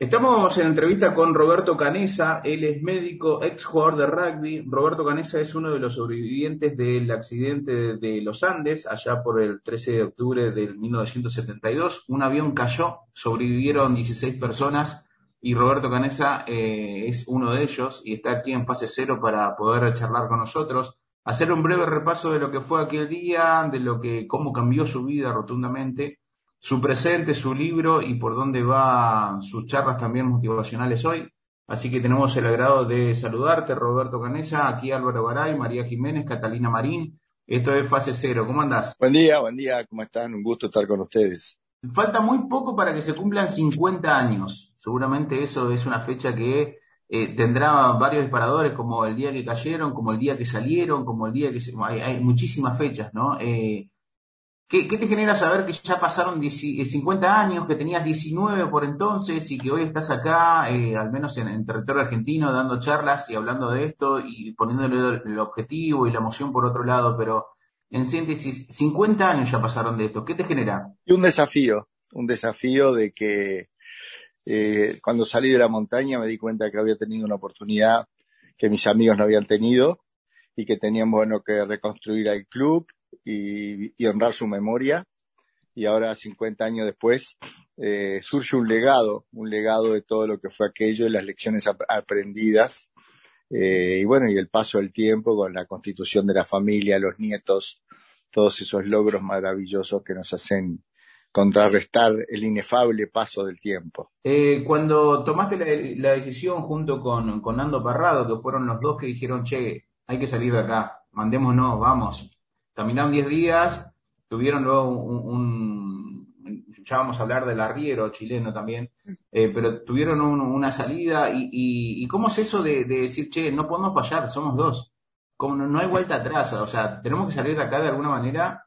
Estamos en entrevista con Roberto Canesa, él es médico, ex jugador de rugby. Roberto Canesa es uno de los sobrevivientes del accidente de los Andes, allá por el 13 de octubre del 1972. Un avión cayó, sobrevivieron 16 personas y Roberto Canesa eh, es uno de ellos y está aquí en fase cero para poder charlar con nosotros, hacer un breve repaso de lo que fue aquel día, de lo que, cómo cambió su vida rotundamente su presente, su libro y por dónde van sus charlas también motivacionales hoy. Así que tenemos el agrado de saludarte, Roberto Canesa, aquí Álvaro Garay, María Jiménez, Catalina Marín. Esto es Fase Cero. ¿Cómo andás? Buen día, buen día. ¿Cómo están? Un gusto estar con ustedes. Falta muy poco para que se cumplan 50 años. Seguramente eso es una fecha que eh, tendrá varios disparadores, como el día que cayeron, como el día que salieron, como el día que se... hay, hay muchísimas fechas, ¿no? Eh, ¿Qué, te genera saber que ya pasaron 50 eh, años, que tenías 19 por entonces y que hoy estás acá, eh, al menos en, territorio argentino, dando charlas y hablando de esto y poniéndole el, objetivo y la emoción por otro lado? Pero en síntesis, 50 años ya pasaron de esto. ¿Qué te genera? Y un desafío, un desafío de que eh, cuando salí de la montaña me di cuenta que había tenido una oportunidad que mis amigos no habían tenido y que teníamos bueno, que reconstruir el club y, honrar su memoria. Y ahora, 50 años después, eh, surge un legado, un legado de todo lo que fue aquello y las lecciones aprendidas. Eh, y bueno, y el paso del tiempo con la constitución de la familia, los nietos, todos esos logros maravillosos que nos hacen contrarrestar el inefable paso del tiempo. Eh, cuando tomaste la, decisión junto con, con Nando Parrado, que fueron los dos que dijeron, che, hay que salir de acá, mandémonos, vamos, caminaron 10 días, tuvieron luego un, ya vamos a hablar del arriero chileno también, eh, pero tuvieron una salida y, cómo es eso de, decir, che, no podemos fallar, somos dos, como no, hay vuelta atrás, o sea, tenemos que salir de acá de alguna manera.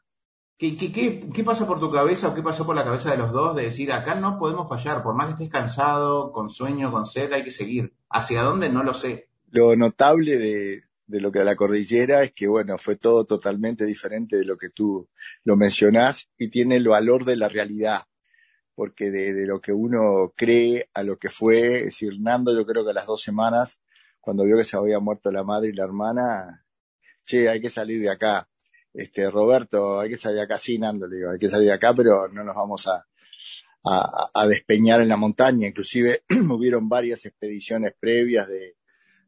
¿Qué, pasa por tu cabeza o qué pasó por la cabeza de los dos de decir, acá no podemos fallar, por más que estés cansado, con sueño, con sed, hay que seguir? ¿Hacia dónde? No lo sé. Lo notable de, de lo que a la cordillera es que, bueno, fue todo totalmente diferente de lo que tú lo mencionás y tiene el valor de la realidad, porque de, lo que uno cree a lo que fue, es decir, Nando yo creo que a las dos semanas, cuando vio que se había muerto la madre y la hermana, che, hay que salir de acá. Este, Roberto, hay que salir de acá, sí, Nando, le digo, hay que salir de acá, pero no nos vamos a, a, a despeñar en la montaña. Inclusive hubieron varias expediciones previas de,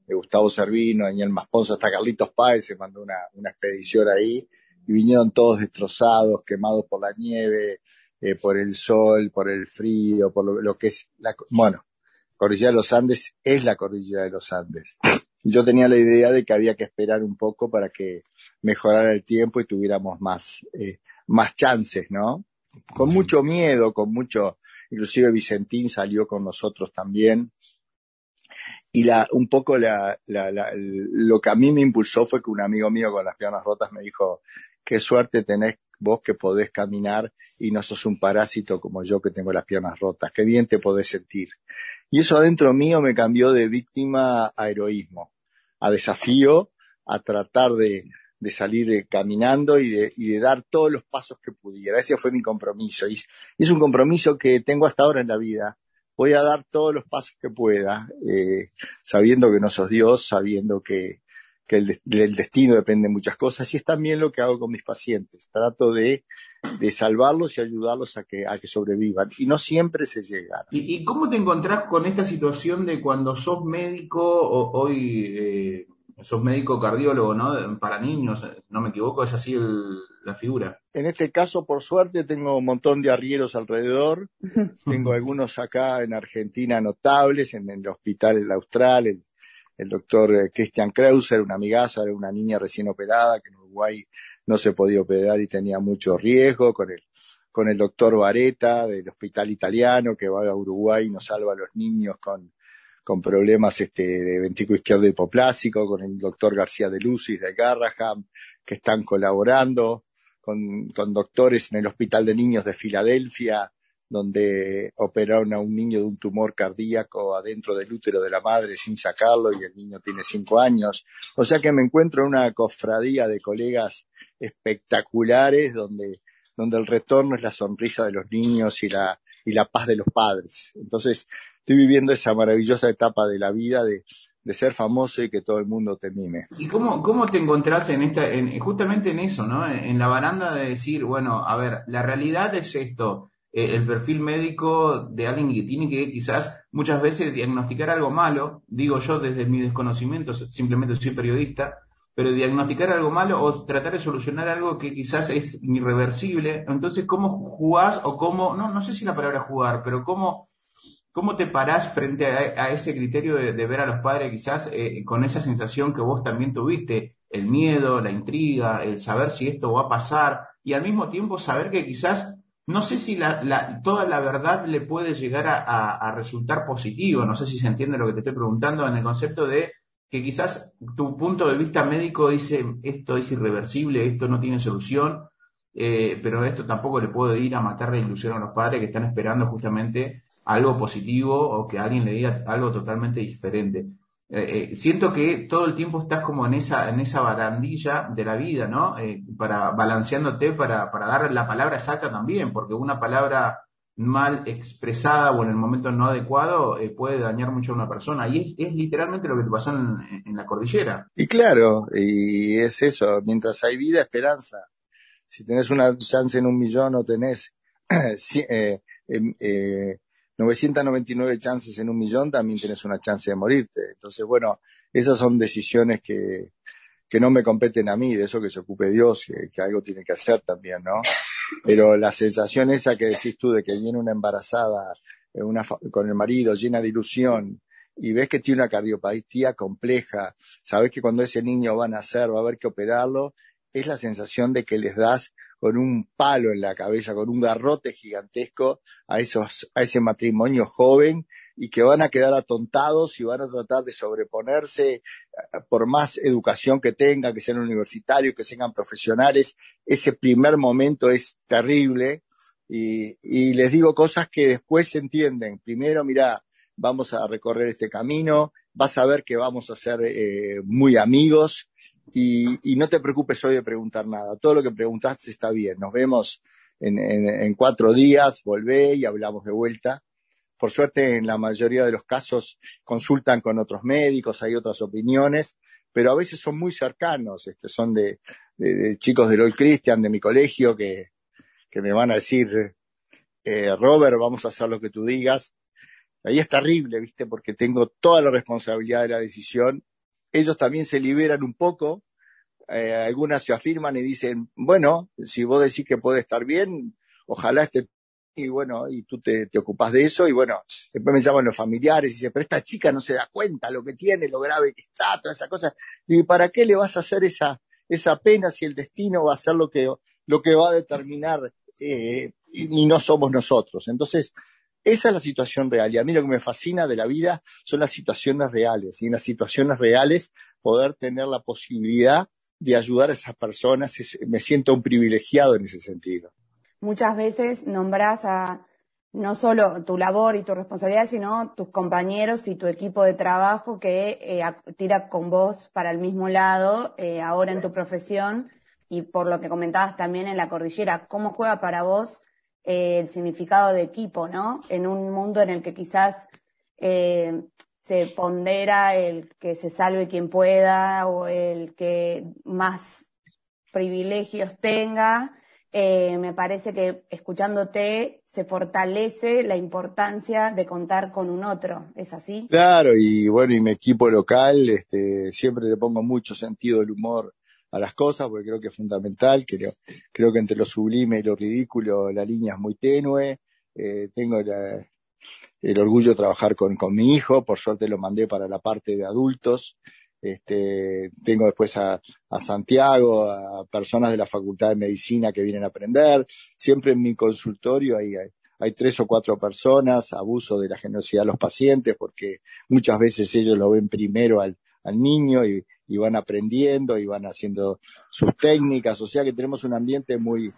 de Gustavo Servino, Daniel Masponzo, hasta Carlitos Páez se mandó una, una expedición ahí y vinieron todos destrozados, quemados por la nieve, eh, por el sol, por el frío, por lo, que es la, bueno, Cordillera de los Andes es la Cordillera de los Andes. Yo tenía la idea de que había que esperar un poco para que mejorara el tiempo y tuviéramos más, eh, más chances, ¿no? Con mucho miedo, con mucho, inclusive Vicentín salió con nosotros también, y la, un poco la, la, la, lo que a mí me impulsó fue que un amigo mío con las piernas rotas me dijo, qué suerte tenés vos que podés caminar y no sos un parásito como yo que tengo las piernas rotas, qué bien te podés sentir. Y eso adentro mío me cambió de víctima a heroísmo, a desafío, a tratar de, de salir eh, caminando y de, y de dar todos los pasos que pudiera. Ese fue mi compromiso. Y es un compromiso que tengo hasta ahora en la vida voy a dar todos los pasos que pueda, eh, sabiendo que no sos Dios, sabiendo que, que el, del destino depende de muchas cosas, y es también lo que hago con mis pacientes. Trato de, de salvarlos y ayudarlos a que, a que sobrevivan. Y no siempre se llega. ¿Y, y cómo te encontrás con esta situación de cuando sos médico, o, hoy eh, sos médico cardiólogo, ¿no? Para niños, no me equivoco, es así la figura. En este caso, por suerte, tengo un montón de arrieros alrededor. tengo algunos acá en Argentina notables, en, el hospital el Austral, el, el doctor eh, Christian Kreuser, una amigaza, una niña recién operada que en Uruguay no se podía operar y tenía mucho riesgo, con el, con el doctor Vareta del hospital italiano que va a Uruguay y nos salva a los niños con, con problemas este, de ventrículo izquierdo hipoplásico, con el doctor García de Lucis de Garraham, que están colaborando, con, con doctores en el Hospital de Niños de Filadelfia, donde operaron a un niño de un tumor cardíaco adentro del útero de la madre sin sacarlo y el niño tiene cinco años. O sea que me encuentro en una cofradía de colegas espectaculares donde, donde el retorno es la sonrisa de los niños y la, y la paz de los padres. Entonces, estoy viviendo esa maravillosa etapa de la vida de, ser famoso y que todo el mundo te mime. ¿Y cómo, cómo te encontrás en esta, en, justamente en eso, ¿no? En la baranda de decir, bueno, a ver, la realidad es esto, eh, el perfil médico de alguien que tiene que quizás muchas veces diagnosticar algo malo, digo yo desde mi desconocimiento, simplemente soy periodista, pero diagnosticar algo malo o tratar de solucionar algo que quizás es irreversible. Entonces, ¿cómo jugás o cómo, no, no sé si la palabra jugar, pero cómo, cómo te parás frente a, ese criterio de, ver a los padres quizás eh, con esa sensación que vos también tuviste, el miedo, la intriga, el saber si esto va a pasar y al mismo tiempo saber que quizás no sé si la, toda la verdad le puede llegar a, resultar positivo, no sé si se entiende lo que te estoy preguntando en el concepto de que quizás tu punto de vista médico dice esto es irreversible, esto no tiene solución, eh, pero esto tampoco le puede ir a matar la ilusión a los padres que están esperando justamente algo positivo o que alguien le diga algo totalmente diferente. Eh, eh, siento que todo el tiempo estás como en esa, en esa barandilla de la vida, ¿no? Eh, para, balanceándote para, para dar la palabra exacta también, porque una palabra mal expresada o en el momento no adecuado puede dañar mucho a una persona. Y es, literalmente lo que te pasó en, la cordillera. Y claro, y es eso, mientras hay vida, esperanza. Si tenés una chance en un millón o tenés em, 999 chances en un millón, también tienes una chance de morirte. Entonces, bueno, esas son decisiones que, que no me competen a mí, de eso que se ocupe Dios, que, algo tiene que hacer también, ¿no? Pero la sensación esa que decís tú de que viene una embarazada eh, una, con el marido llena de ilusión y ves que tiene una cardiopatía compleja, sabes que cuando ese niño va a nacer va a haber que operarlo, es la sensación de que les das con un palo en la cabeza, con un garrote gigantesco a, esos, a ese matrimonio joven y que van a quedar atontados y van a tratar de sobreponerse eh, por más educación que tengan, que sean universitarios, que sean profesionales. Ese primer momento es terrible y, y les digo cosas que después se entienden. Primero, mira, vamos a recorrer este camino, vas a ver que vamos a ser eh, muy amigos, y, no te preocupes hoy de preguntar nada. Todo lo que preguntaste está bien. Nos vemos en, cuatro días, volvé y hablamos de vuelta. Por suerte, en la mayoría de los casos consultan con otros médicos, hay otras opiniones, pero a veces son muy cercanos. Este, son de, chicos del Old Christian, de mi colegio, que, me van a decir, eh, Robert, vamos a hacer lo que tú digas. Ahí es terrible, ¿viste? Porque tengo toda la responsabilidad de la decisión ellos también se liberan un poco, eh, algunas se afirman y dicen, bueno, si vos decís que puede estar bien, ojalá esté y bueno, y tú te, te ocupas de eso, y bueno, después me llaman los familiares y dicen, pero esta chica no se da cuenta lo que tiene, lo grave que está, toda esa cosa. Y ¿para qué le vas a hacer esa, esa pena si el destino va a ser lo que, lo que va a determinar eh, y, no somos nosotros? Entonces, esa es la situación real. Y a mí lo que me fascina de la vida son las situaciones reales. Y en las situaciones reales poder tener la posibilidad de ayudar a esas personas, me siento un privilegiado en ese sentido. Muchas veces nombras a no solo tu labor y tu responsabilidad, sino tus compañeros y tu equipo de trabajo que eh, tira con vos para el mismo lado eh, ahora en tu profesión y por lo que comentabas también en la cordillera. ¿Cómo juega para vos eh, el significado de equipo, ¿no? En un mundo en el que quizás eh, se pondera el que se salve quien pueda o el que más privilegios tenga, eh, me parece que escuchándote se fortalece la importancia de contar con un otro, ¿es así? Claro, y bueno, y mi equipo local, este, siempre le pongo mucho sentido del humor a las cosas, porque creo que es fundamental, creo, creo que entre lo sublime y lo ridículo la línea es muy tenue, eh, tengo el orgullo de trabajar con, con mi hijo, por suerte lo mandé para la parte de adultos, este, tengo después a, Santiago, a personas de la Facultad de Medicina que vienen a aprender. Siempre en mi consultorio hay, hay, hay, tres o cuatro personas, abuso de la generosidad de los pacientes, porque muchas veces ellos lo ven primero al, al niño y, y van aprendiendo y van haciendo sus técnicas, o sea que tenemos un ambiente muy,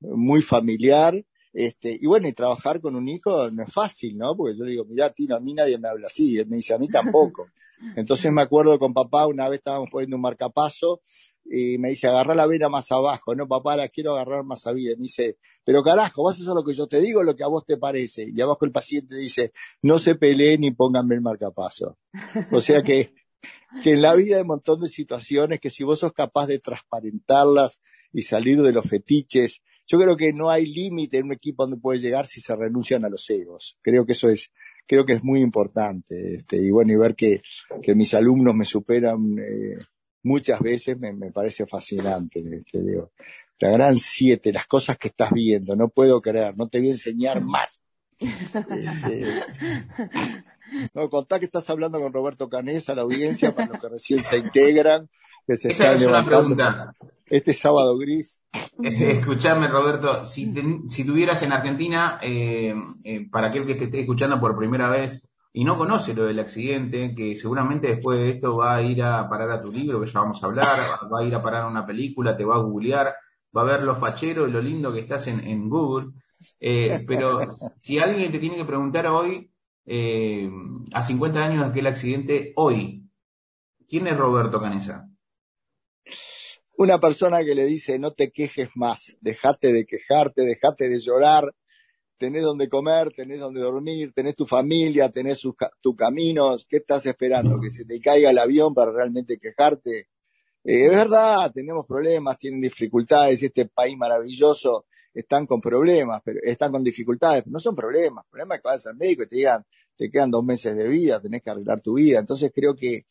muy familiar Este, y bueno, y trabajar con un hijo no es fácil, ¿no? Porque yo le digo, mira, Tino, a mí nadie me habla así. Y él me dice, a mí tampoco. Entonces me acuerdo con papá, una vez estábamos poniendo un marcapaso y me dice, agarra la vena más abajo. No, papá, la quiero agarrar más a vida. me dice, pero carajo, vas a hacer lo que yo te digo, lo que a vos te parece. Y abajo el paciente dice, no se peleen ni pónganme el marcapaso. O sea que, que en la vida hay un montón de situaciones que si vos sos capaz de transparentarlas y salir de los fetiches, yo creo que no hay límite en un equipo donde puede llegar si se renuncian a los egos. Creo que eso es, creo que es muy importante. Este, y bueno, y ver que, que mis alumnos me superan eh, muchas veces me, me parece fascinante. Este, digo, la gran siete, las cosas que estás viendo, no puedo creer, no te voy a enseñar más. Este, no, contá que estás hablando con Roberto Canesa, la audiencia, para los que recién se integran, que se Esa es una pregunta. Este sábado gris. Escuchame, Roberto, si, si tuvieras en Argentina, eh, eh, para aquel que te esté escuchando por primera vez y no conoce lo del accidente, que seguramente después de esto va a ir a parar a tu libro, que ya vamos a hablar, va a ir a parar a una película, te va a googlear, va a ver lo fachero y lo lindo que estás en, en Google. Eh, pero si alguien te tiene que preguntar hoy, eh, a 50 años de aquel accidente, hoy, ¿quién es Roberto Canesa? una persona que le dice no te quejes más, dejate de quejarte, dejate de llorar, tenés donde comer, tenés donde dormir, tenés tu familia, tenés tus caminos, ¿qué estás esperando? ¿Que se te caiga el avión para realmente quejarte? Eh, es verdad, tenemos problemas, tienen dificultades, este país maravilloso están con problemas, pero están con dificultades, no son problemas, problemas es que vas al médico y te digan, te quedan dos meses de vida, tenés que arreglar tu vida. Entonces creo que,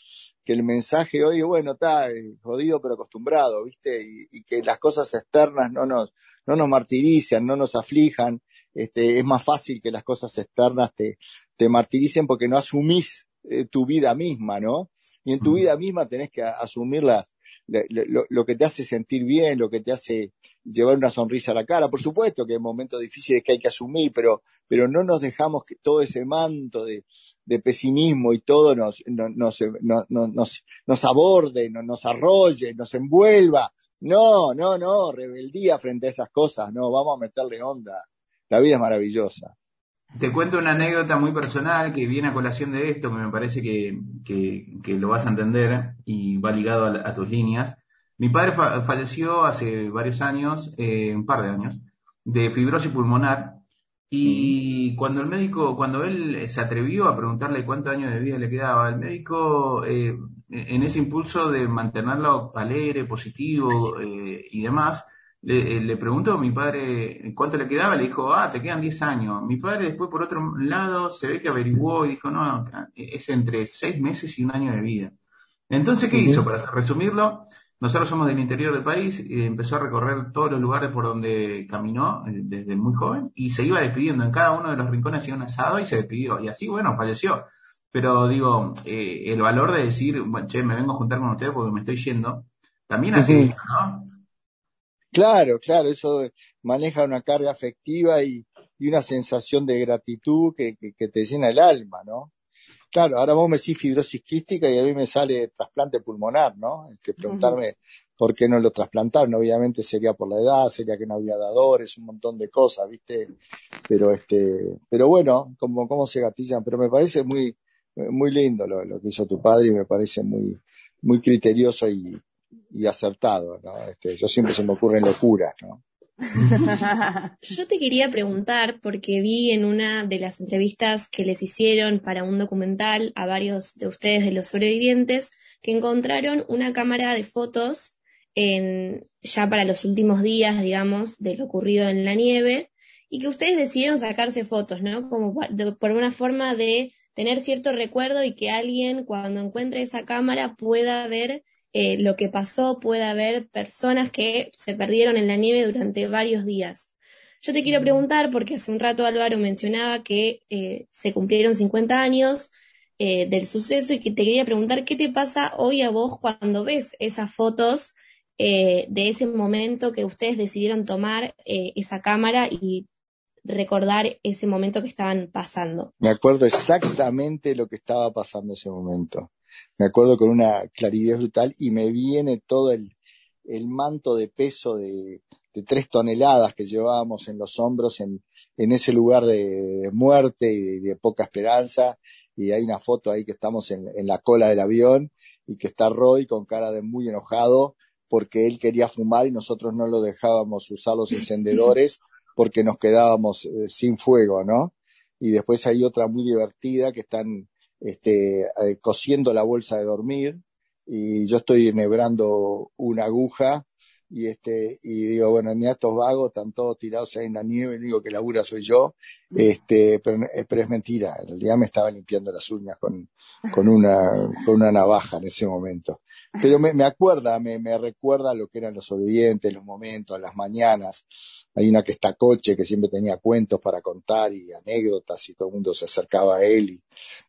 que el mensaje hoy es, bueno, está eh, jodido pero acostumbrado, ¿viste? Y, que las cosas externas no nos, no nos martirizan, no nos aflijan. Este, es más fácil que las cosas externas te, te martiricen porque no asumís eh, tu vida misma, ¿no? Y en tu vida misma tenés que asumir las, lo, lo, que te hace sentir bien, lo que te hace llevar una sonrisa a la cara. Por supuesto que hay momentos difíciles que hay que asumir, pero, pero no nos dejamos que todo ese manto de, de pesimismo y todo nos, nos, nos, nos, nos aborde, nos, arrolle, nos envuelva. No, no, no, rebeldía frente a esas cosas, no, vamos a meterle onda. La vida es maravillosa. Te cuento una anécdota muy personal que viene a colación de esto, que me parece que, que, lo vas a entender y va ligado a tus líneas. Mi padre falleció hace varios años, eh, un par de años, de fibrosis pulmonar. Y cuando el médico, cuando él se atrevió a preguntarle cuántos años de vida le quedaba, el médico, eh, en ese impulso de mantenerlo alegre, positivo eh, y demás, le, le, preguntó a mi padre cuánto le quedaba, le dijo, ah, te quedan 10 años. Mi padre después, por otro lado, se ve que averiguó y dijo, no, es entre 6 meses y un año de vida. Entonces, ¿qué hizo? Para resumirlo, nosotros somos del interior del país, y empezó a recorrer todos los lugares por donde caminó eh, desde muy joven y se iba despidiendo. En cada uno de los rincones hacía un asado y se despidió. Y así, bueno, falleció. Pero digo, eh, el valor de decir, bueno, che, me vengo a juntar con ustedes porque me estoy yendo, también así, ¿no? Claro, claro, eso maneja una carga afectiva y, y una sensación de gratitud que, que, que te llena el alma, ¿no? Claro, ahora vos me decís fibrosis quística y a mí me sale trasplante pulmonar, ¿no? Este, preguntarme por qué no lo trasplantaron, obviamente sería por la edad, sería que no había dadores, un montón de cosas, ¿viste? Pero este, pero bueno, como cómo se gatillan, pero me parece muy muy lindo lo, lo, que hizo tu padre y me parece muy muy criterioso y, y acertado, ¿no? Este, yo siempre se me ocurren locuras, ¿no? Yo te quería preguntar, porque vi en una de las entrevistas que les hicieron para un documental a varios de ustedes de los sobrevivientes, que encontraron una cámara de fotos en, ya para los últimos días, digamos, de lo ocurrido en la nieve, y que ustedes decidieron sacarse fotos, ¿no? Como por una forma de tener cierto recuerdo y que alguien cuando encuentre esa cámara pueda ver eh, lo que pasó, puede haber personas que se perdieron en la nieve durante varios días. Yo te quiero preguntar, porque hace un rato Álvaro mencionaba que eh, se cumplieron 50 años eh, del suceso y que te quería preguntar qué te pasa hoy a vos cuando ves esas fotos de ese momento que ustedes decidieron tomar esa cámara y recordar ese momento que estaban pasando. Me acuerdo exactamente lo que estaba pasando ese momento me acuerdo con una claridad brutal y me viene todo el, el manto de peso de, tres toneladas que llevábamos en los hombros en, en ese lugar de, muerte y de, poca esperanza. Y hay una foto ahí que estamos en, en la cola del avión y que está Roy con cara de muy enojado porque él quería fumar y nosotros no lo dejábamos usar los encendedores porque nos quedábamos eh, sin fuego, ¿no? Y después hay otra muy divertida que están este, eh, cosiendo la bolsa de dormir y yo estoy enhebrando una aguja y este y digo bueno ni estos vagos están todos tirados ahí en la nieve digo que labura soy yo este pero, eh, pero, es mentira en realidad me estaba limpiando las uñas con, con una con una navaja en ese momento pero me, me acuerda, me, me, recuerda lo que eran los sobrevivientes, los momentos, las mañanas. Hay una que está coche, que siempre tenía cuentos para contar y anécdotas y todo el mundo se acercaba a él y,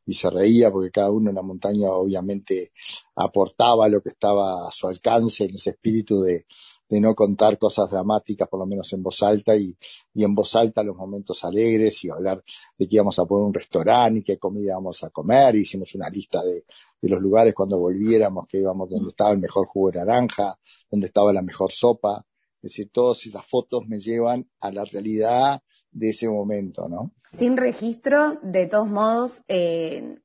y se reía porque cada uno en la montaña obviamente aportaba lo que estaba a su alcance en ese espíritu de, de no contar cosas dramáticas, por lo menos en voz alta, y, y en voz alta los momentos alegres, y hablar de que íbamos a poner un restaurante y qué comida íbamos a comer, hicimos una lista de, de los lugares cuando volviéramos, que íbamos donde estaba el mejor jugo de naranja, donde estaba la mejor sopa. Es decir, todas esas fotos me llevan a la realidad de ese momento, ¿no? Sin registro, de todos modos, eh,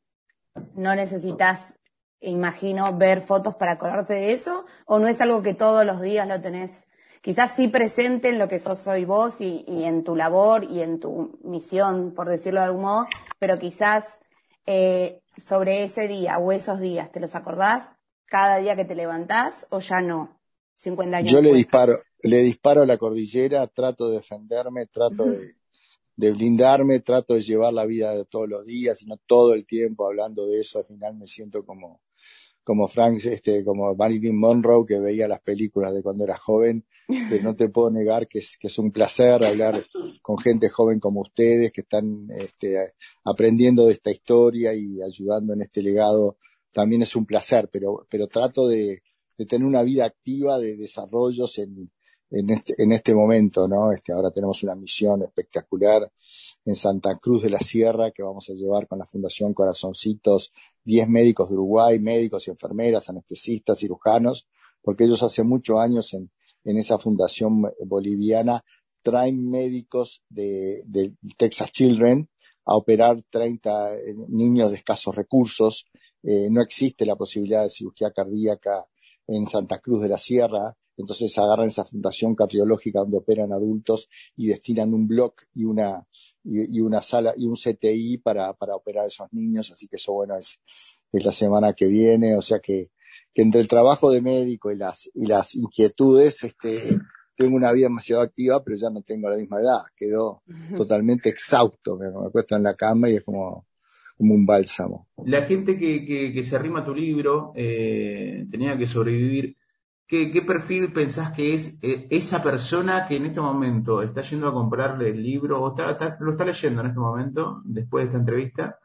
no necesitas, imagino, ver fotos para acordarte de eso, o no es algo que todos los días lo tenés, quizás sí presente en lo que sos hoy vos y, y en tu labor y en tu misión, por decirlo de algún modo, pero quizás eh, sobre ese día o esos días, ¿te los acordás cada día que te levantás o ya no? 50 años. Yo le disparo, le disparo a la cordillera, trato de defenderme, trato de, de, blindarme, trato de llevar la vida de todos los días, y no todo el tiempo hablando de eso, al final me siento como, como Frank, este, como Marilyn Monroe, que veía las películas de cuando era joven, pero no te puedo negar que es, que es un placer hablar con gente joven como ustedes, que están este, aprendiendo de esta historia y ayudando en este legado. También es un placer, pero, pero trato de, de tener una vida activa de desarrollos en, en este, en este momento, ¿no? Este, ahora tenemos una misión espectacular en Santa Cruz de la Sierra que vamos a llevar con la Fundación Corazoncitos 10 médicos de Uruguay, médicos y enfermeras, anestesistas, cirujanos, porque ellos hace muchos años en, en esa fundación boliviana traen médicos de, de Texas Children a operar 30 eh, niños de escasos recursos. Eh, no existe la posibilidad de cirugía cardíaca en Santa Cruz de la Sierra, entonces agarran esa fundación cardiológica donde operan adultos y destinan un block y una, y, una sala y un CTI para, para operar a esos niños, así que eso bueno es, es la semana que viene, o sea que, que entre el trabajo de médico y las, y las inquietudes, este, tengo una vida demasiado activa, pero ya no tengo la misma edad, quedo totalmente exhausto, me, me acuesto en la cama y es como, como un bálsamo. La gente que, que, que se arrima a tu libro eh, tenía que sobrevivir ¿Qué, ¿Qué, perfil pensás que es eh, esa persona que en este momento está yendo a comprarle el libro o está, lo está leyendo en este momento, después de esta entrevista?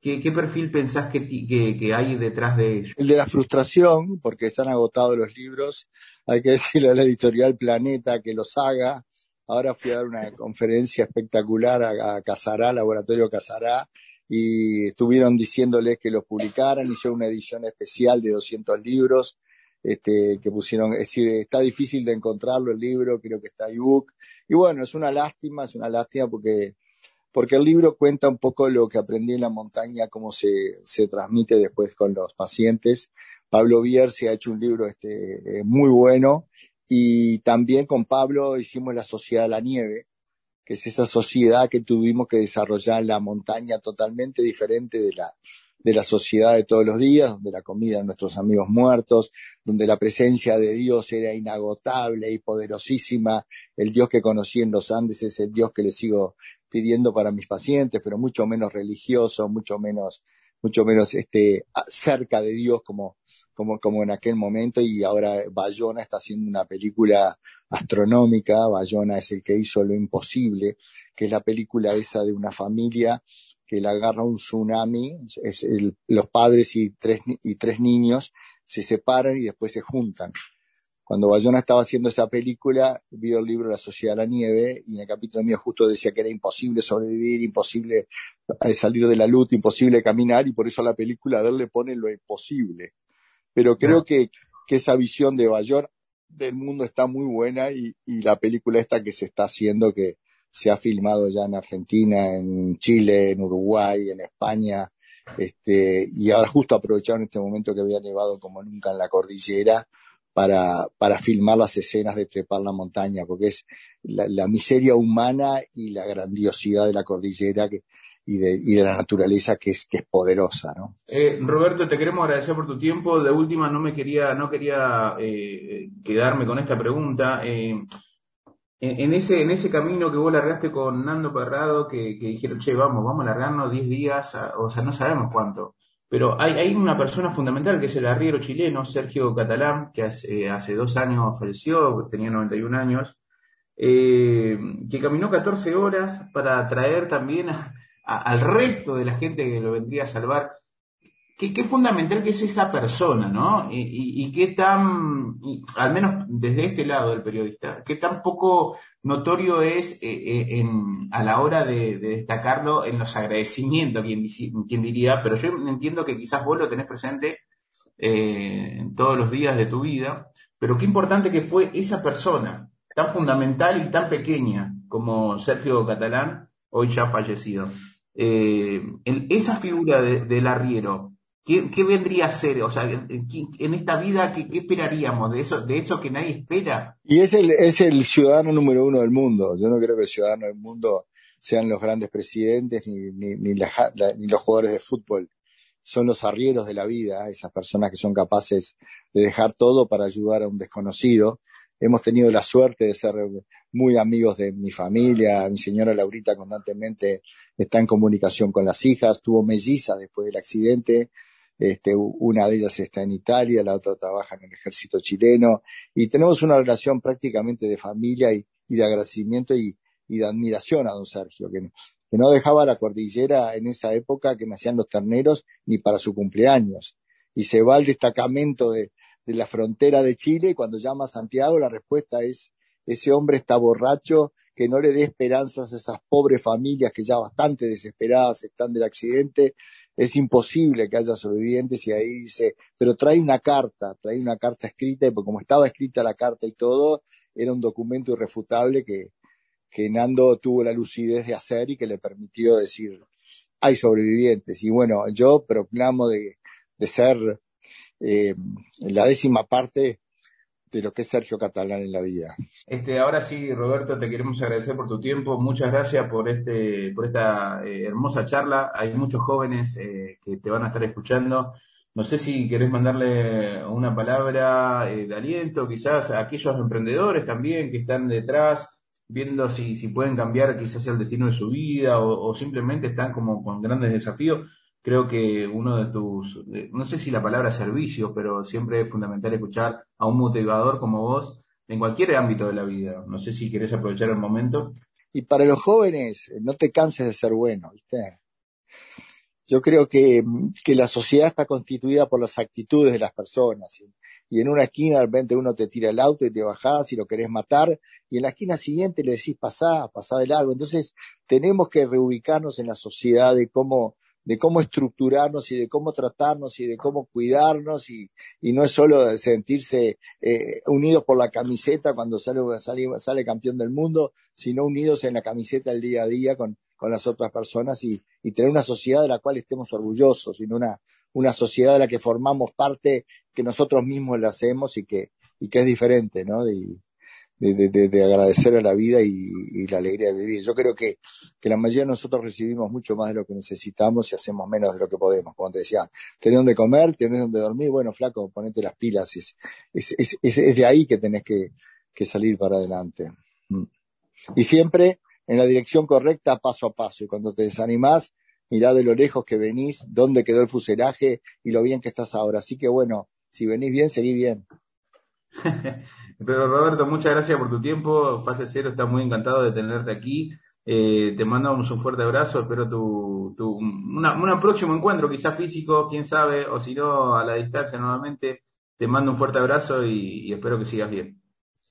¿Qué, perfil pensás que, que, que, hay detrás de ello? El de la frustración, porque se han agotado los libros. Hay que decirle a la editorial Planeta que los haga. Ahora fui a dar una conferencia espectacular a, a Casará, Laboratorio Casará, y estuvieron diciéndoles que los publicaran. Hicieron una edición especial de 200 libros este, que pusieron, es decir, está difícil de encontrarlo el libro, creo que está ebook. Y bueno, es una lástima, es una lástima porque, porque el libro cuenta un poco lo que aprendí en la montaña, cómo se, se transmite después con los pacientes. Pablo se ha hecho un libro este, eh, muy bueno y también con Pablo hicimos la Sociedad de la Nieve, que es esa sociedad que tuvimos que desarrollar en la montaña totalmente diferente de la, de la sociedad de todos los días, donde la comida de nuestros amigos muertos, donde la presencia de Dios era inagotable y poderosísima. El Dios que conocí en los Andes es el Dios que le sigo pidiendo para mis pacientes, pero mucho menos religioso, mucho menos, mucho menos este, cerca de Dios como, como, como en aquel momento. Y ahora Bayona está haciendo una película astronómica. Bayona es el que hizo lo imposible, que es la película esa de una familia que le agarra un tsunami, es los padres y tres, y tres niños se separan y después se juntan. Cuando Bayona estaba haciendo esa película, vio el libro La Sociedad de la Nieve y en el capítulo mío justo decía que era imposible sobrevivir, imposible eh, salir de la luz, imposible caminar y por eso la película de él le pone lo imposible. Pero creo que, que esa visión de Bayona del mundo está muy buena y, y la película esta que se está haciendo que se ha filmado ya en Argentina, en Chile, en Uruguay, en España, este, y ahora justo aprovecharon este momento que había nevado como nunca en la cordillera para, para filmar las escenas de trepar la montaña, porque es la, miseria humana y la grandiosidad de la cordillera que, y, de, y de la naturaleza que es, que es poderosa, ¿no? Eh, Roberto, te queremos agradecer por tu tiempo. De última, no me quería, no quería eh, quedarme con esta pregunta. Eh, en, ese, en ese camino que vos largaste con Nando Perrado, que, dijeron, che, vamos, vamos a largarnos 10 días, o sea, no sabemos cuánto. Pero hay, hay, una persona fundamental que es el arriero chileno, Sergio Catalán, que hace, hace dos años falleció, tenía 91 años, eh, que caminó 14 horas para traer también al resto de la gente que lo vendría a salvar qué, fundamental que es esa persona, ¿no? Y, qué tan, al menos desde este lado del periodista, qué tan poco notorio es eh, eh, a la hora de, destacarlo en los agradecimientos, quien, diría, pero yo entiendo que quizás vos lo tenés presente eh, todos los días de tu vida, pero qué importante que fue esa persona, tan fundamental y tan pequeña como Sergio Catalán, hoy ya fallecido. en esa figura del arriero, ¿Qué, vendría a ser? O sea, en, esta vida, ¿qué, esperaríamos de eso, de eso que nadie espera? Y es el, es el ciudadano número uno del mundo. Yo no creo que el ciudadano del mundo sean los grandes presidentes ni, ni, ni, ni los jugadores de fútbol. Son los arrieros de la vida, esas personas que son capaces de dejar todo para ayudar a un desconocido. Hemos tenido la suerte de ser muy amigos de mi familia. Mi señora Laurita constantemente está en comunicación con las hijas. Tuvo melliza después del accidente este, una de ellas está en Italia, la otra trabaja en el ejército chileno, y tenemos una relación prácticamente de familia y, de agradecimiento y, de admiración a don Sergio, que, no dejaba la cordillera en esa época que nacían los terneros ni para su cumpleaños. Y se va al destacamento de, de la frontera de Chile y cuando llama a Santiago la respuesta es ese hombre está borracho, que no le dé esperanzas a esas pobres familias que ya bastante desesperadas están del accidente, es imposible que haya sobrevivientes y ahí dice, pero trae una carta, trae una carta escrita, y como estaba escrita la carta y todo, era un documento irrefutable que, que Nando tuvo la lucidez de hacer y que le permitió decir, hay sobrevivientes. Y bueno, yo proclamo de, de ser eh, la décima parte de lo que es Sergio Catalán en la vida. Este, ahora sí, Roberto, te queremos agradecer por tu tiempo. Muchas gracias por este, por esta eh, hermosa charla. Hay muchos jóvenes eh, que te van a estar escuchando. No sé si querés mandarle una palabra eh, de aliento, quizás a aquellos emprendedores también que están detrás, viendo si, si pueden cambiar quizás el destino de su vida o, o simplemente están como con grandes desafíos creo que uno de tus, no sé si la palabra servicio, pero siempre es fundamental escuchar a un motivador como vos en cualquier ámbito de la vida. No sé si querés aprovechar el momento. Y para los jóvenes, no te canses de ser bueno, ¿viste? Yo creo que, que la sociedad está constituida por las actitudes de las personas. Y, en una esquina de repente uno te tira el auto y te bajás y lo querés matar, y en la esquina siguiente le decís pasá, pasá de largo. Entonces tenemos que reubicarnos en la sociedad de cómo, de cómo estructurarnos y de cómo tratarnos y de cómo cuidarnos y, y no es solo de sentirse eh, unidos por la camiseta cuando sale, sale, sale, campeón del mundo, sino unidos en la camiseta el día a día con, con las otras personas y, y tener una sociedad de la cual estemos orgullosos, sino una, una sociedad de la que formamos parte, que nosotros mismos la hacemos y que, y que es diferente, ¿no? Y, de, agradecer a la vida y, la alegría de vivir. Yo creo que, que la mayoría de nosotros recibimos mucho más de lo que necesitamos y hacemos menos de lo que podemos. Como te decía, tenés donde comer, tenés donde dormir, bueno, flaco, ponete las pilas. Es, es, es, es de ahí que tenés que, que salir para adelante. Mm. Y siempre en la dirección correcta, paso a paso. Y cuando te desanimás, mirá de lo lejos que venís, dónde quedó el fuselaje y lo bien que estás ahora. Así que bueno, si venís bien, seguí bien. Pero Roberto, muchas gracias por tu tiempo. Fase Cero está muy encantado de tenerte aquí. Eh, te mandamos un fuerte abrazo. Espero tu, tu un próximo encuentro, quizás físico, quién sabe, o si no, a la distancia nuevamente. Te mando un fuerte abrazo y, espero que sigas bien.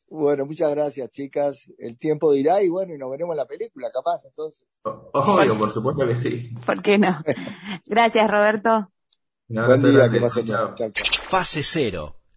Bueno, muchas gracias, chicas. El tiempo dirá y bueno, y nos veremos en la película, capaz, entonces. Obvio, por supuesto que sí. ¿Por qué no? Gracias, Roberto. Buen día, que pasen Fase cero